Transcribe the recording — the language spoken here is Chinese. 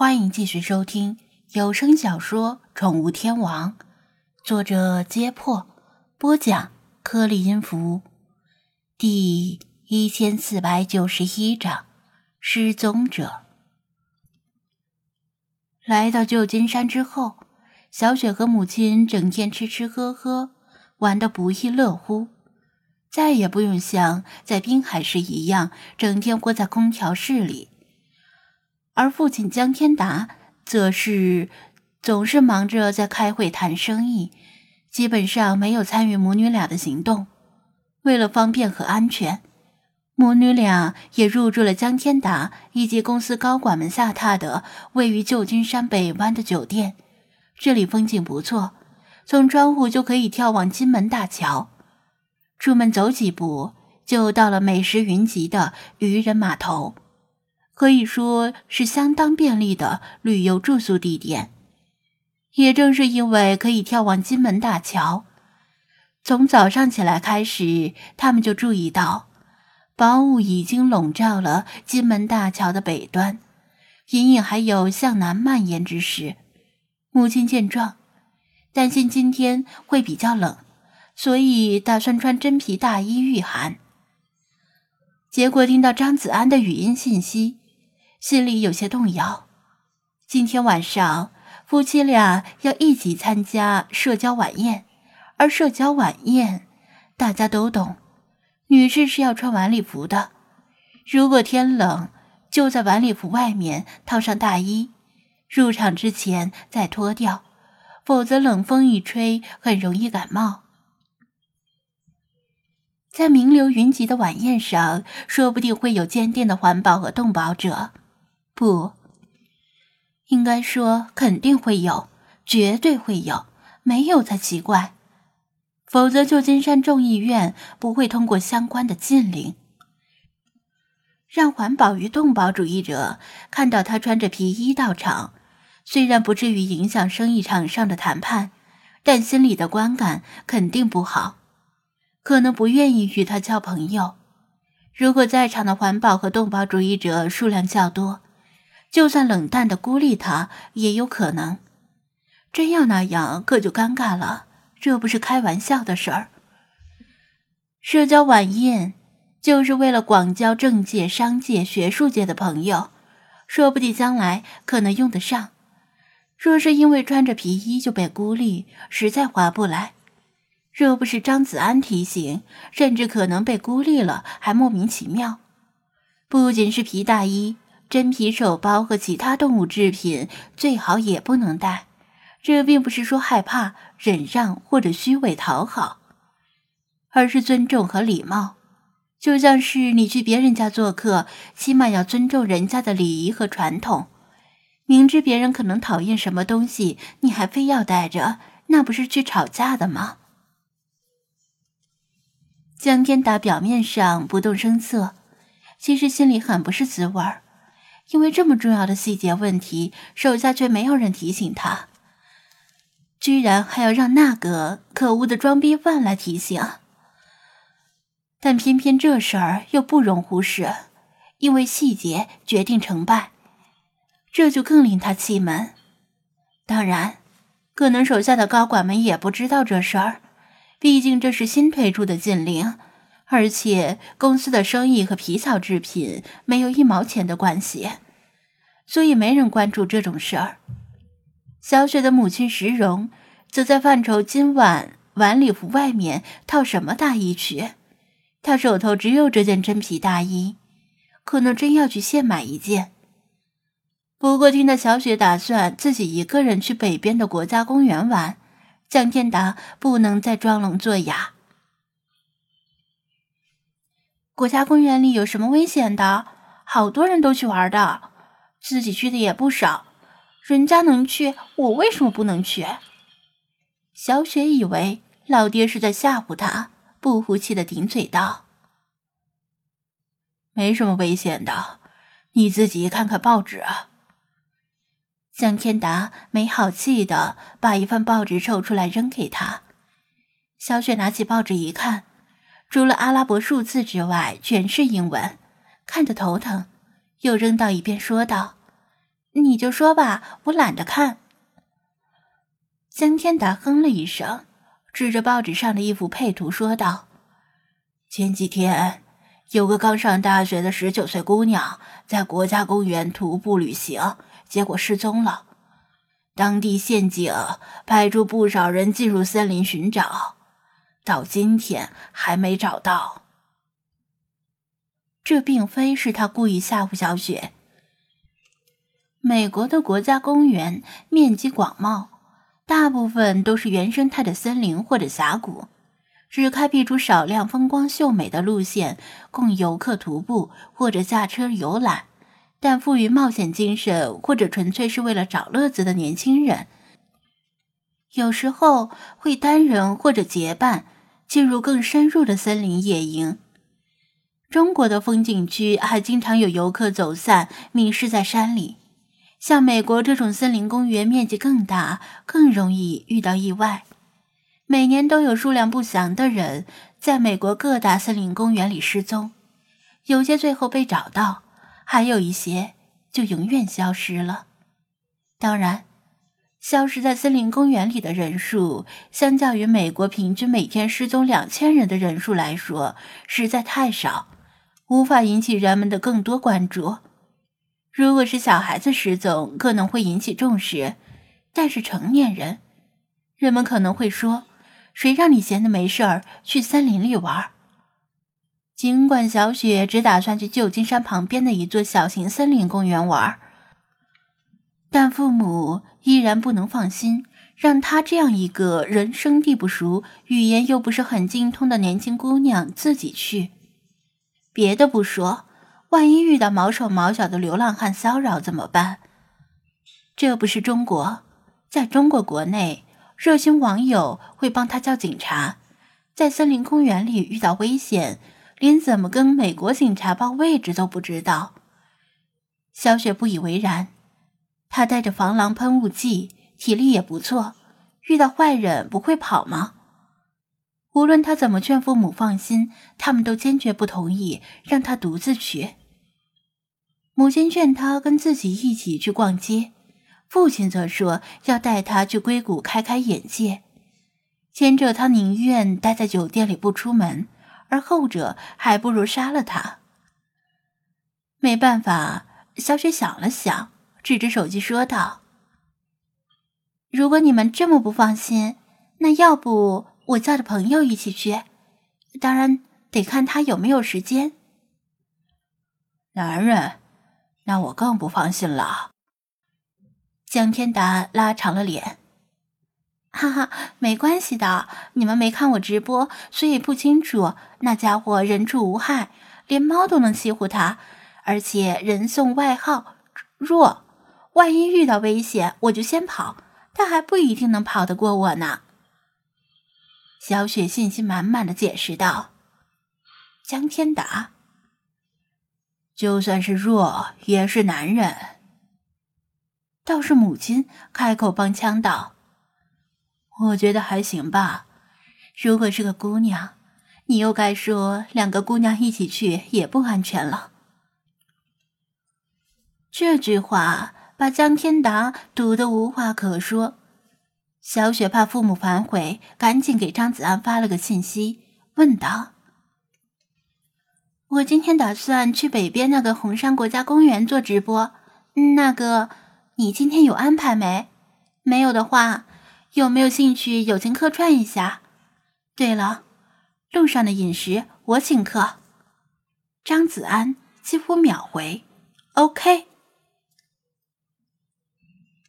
欢迎继续收听有声小说《宠物天王》，作者：揭破，播讲：颗粒音符，第一千四百九十一章：失踪者。来到旧金山之后，小雪和母亲整天吃吃喝喝，玩得不亦乐乎，再也不用像在滨海市一样，整天窝在空调室里。而父亲江天达则是总是忙着在开会谈生意，基本上没有参与母女俩的行动。为了方便和安全，母女俩也入住了江天达以及公司高管们下榻的位于旧金山北湾的酒店。这里风景不错，从窗户就可以眺望金门大桥。出门走几步，就到了美食云集的渔人码头。可以说是相当便利的旅游住宿地点。也正是因为可以眺望金门大桥，从早上起来开始，他们就注意到薄雾已经笼罩了金门大桥的北端，隐隐还有向南蔓延之势。母亲见状，担心今天会比较冷，所以打算穿真皮大衣御寒。结果听到张子安的语音信息。心里有些动摇。今天晚上夫妻俩要一起参加社交晚宴，而社交晚宴大家都懂，女士是要穿晚礼服的。如果天冷，就在晚礼服外面套上大衣，入场之前再脱掉，否则冷风一吹，很容易感冒。在名流云集的晚宴上，说不定会有坚定的环保和动保者。不，应该说肯定会有，绝对会有，没有才奇怪。否则，旧金山众议院不会通过相关的禁令，让环保与动保主义者看到他穿着皮衣到场。虽然不至于影响生意场上的谈判，但心里的观感肯定不好，可能不愿意与他交朋友。如果在场的环保和动保主义者数量较多，就算冷淡的孤立他，也有可能。真要那样，可就尴尬了。这不是开玩笑的事儿。社交晚宴就是为了广交政界、商界、学术界的朋友，说不定将来可能用得上。若是因为穿着皮衣就被孤立，实在划不来。若不是张子安提醒，甚至可能被孤立了，还莫名其妙。不仅是皮大衣。真皮手包和其他动物制品最好也不能带，这并不是说害怕、忍让或者虚伪讨好，而是尊重和礼貌。就像是你去别人家做客，起码要尊重人家的礼仪和传统。明知别人可能讨厌什么东西，你还非要带着，那不是去吵架的吗？江天达表面上不动声色，其实心里很不是滋味儿。因为这么重要的细节问题，手下却没有人提醒他，居然还要让那个可恶的装逼犯来提醒。但偏偏这事儿又不容忽视，因为细节决定成败，这就更令他气闷。当然，可能手下的高管们也不知道这事儿，毕竟这是新推出的禁令。而且公司的生意和皮草制品没有一毛钱的关系，所以没人关注这种事儿。小雪的母亲石荣则在犯愁今晚晚礼服外面套什么大衣去。她手头只有这件真皮大衣，可能真要去现买一件。不过听到小雪打算自己一个人去北边的国家公园玩，江天达不能再装聋作哑。国家公园里有什么危险的？好多人都去玩的，自己去的也不少。人家能去，我为什么不能去？小雪以为老爹是在吓唬她，不服气的顶嘴道：“没什么危险的，你自己看看报纸。”向天达没好气的把一份报纸抽出来扔给他。小雪拿起报纸一看。除了阿拉伯数字之外，全是英文，看得头疼，又扔到一边，说道：“你就说吧，我懒得看。江天达哼了一声，指着报纸上的一幅配图说道：“前几天，有个刚上大学的十九岁姑娘在国家公园徒步旅行，结果失踪了。当地县警派出不少人进入森林寻找，到今天还没找到。这并非是他故意吓唬小雪。美国的国家公园面积广袤。”大部分都是原生态的森林或者峡谷，只开辟出少量风光秀美的路线供游客徒步或者驾车游览。但富于冒险精神或者纯粹是为了找乐子的年轻人，有时候会单人或者结伴进入更深入的森林野营。中国的风景区还经常有游客走散迷失在山里。像美国这种森林公园面积更大，更容易遇到意外。每年都有数量不详的人在美国各大森林公园里失踪，有些最后被找到，还有一些就永远消失了。当然，消失在森林公园里的人数，相较于美国平均每天失踪两千人的人数来说，实在太少，无法引起人们的更多关注。如果是小孩子失踪，可能会引起重视；但是成年人，人们可能会说：“谁让你闲的没事儿去森林里玩？”尽管小雪只打算去旧金山旁边的一座小型森林公园玩，但父母依然不能放心，让她这样一个人生地不熟、语言又不是很精通的年轻姑娘自己去。别的不说。万一遇到毛手毛脚的流浪汉骚扰怎么办？这不是中国，在中国国内，热心网友会帮他叫警察。在森林公园里遇到危险，连怎么跟美国警察报位置都不知道。小雪不以为然，他带着防狼喷雾剂，体力也不错，遇到坏人不会跑吗？无论他怎么劝父母放心，他们都坚决不同意让他独自去。母亲劝他跟自己一起去逛街，父亲则说要带他去硅谷开开眼界。前者他宁愿待在酒店里不出门，而后者还不如杀了他。没办法，小雪想了想，指着手机说道：“如果你们这么不放心，那要不我叫着朋友一起去？当然得看他有没有时间。”男人。那我更不放心了。江天达拉长了脸，哈哈，没关系的，你们没看我直播，所以不清楚。那家伙人畜无害，连猫都能欺负他，而且人送外号“弱”。万一遇到危险，我就先跑，他还不一定能跑得过我呢。小雪信心满满的解释道：“江天达。”就算是弱，也是男人。倒是母亲开口帮腔道：“我觉得还行吧。如果是个姑娘，你又该说两个姑娘一起去也不安全了。”这句话把江天达堵得无话可说。小雪怕父母反悔，赶紧给张子安发了个信息，问道。我今天打算去北边那个红山国家公园做直播，那个你今天有安排没？没有的话，有没有兴趣友情客串一下？对了，路上的饮食我请客。张子安几乎秒回，OK。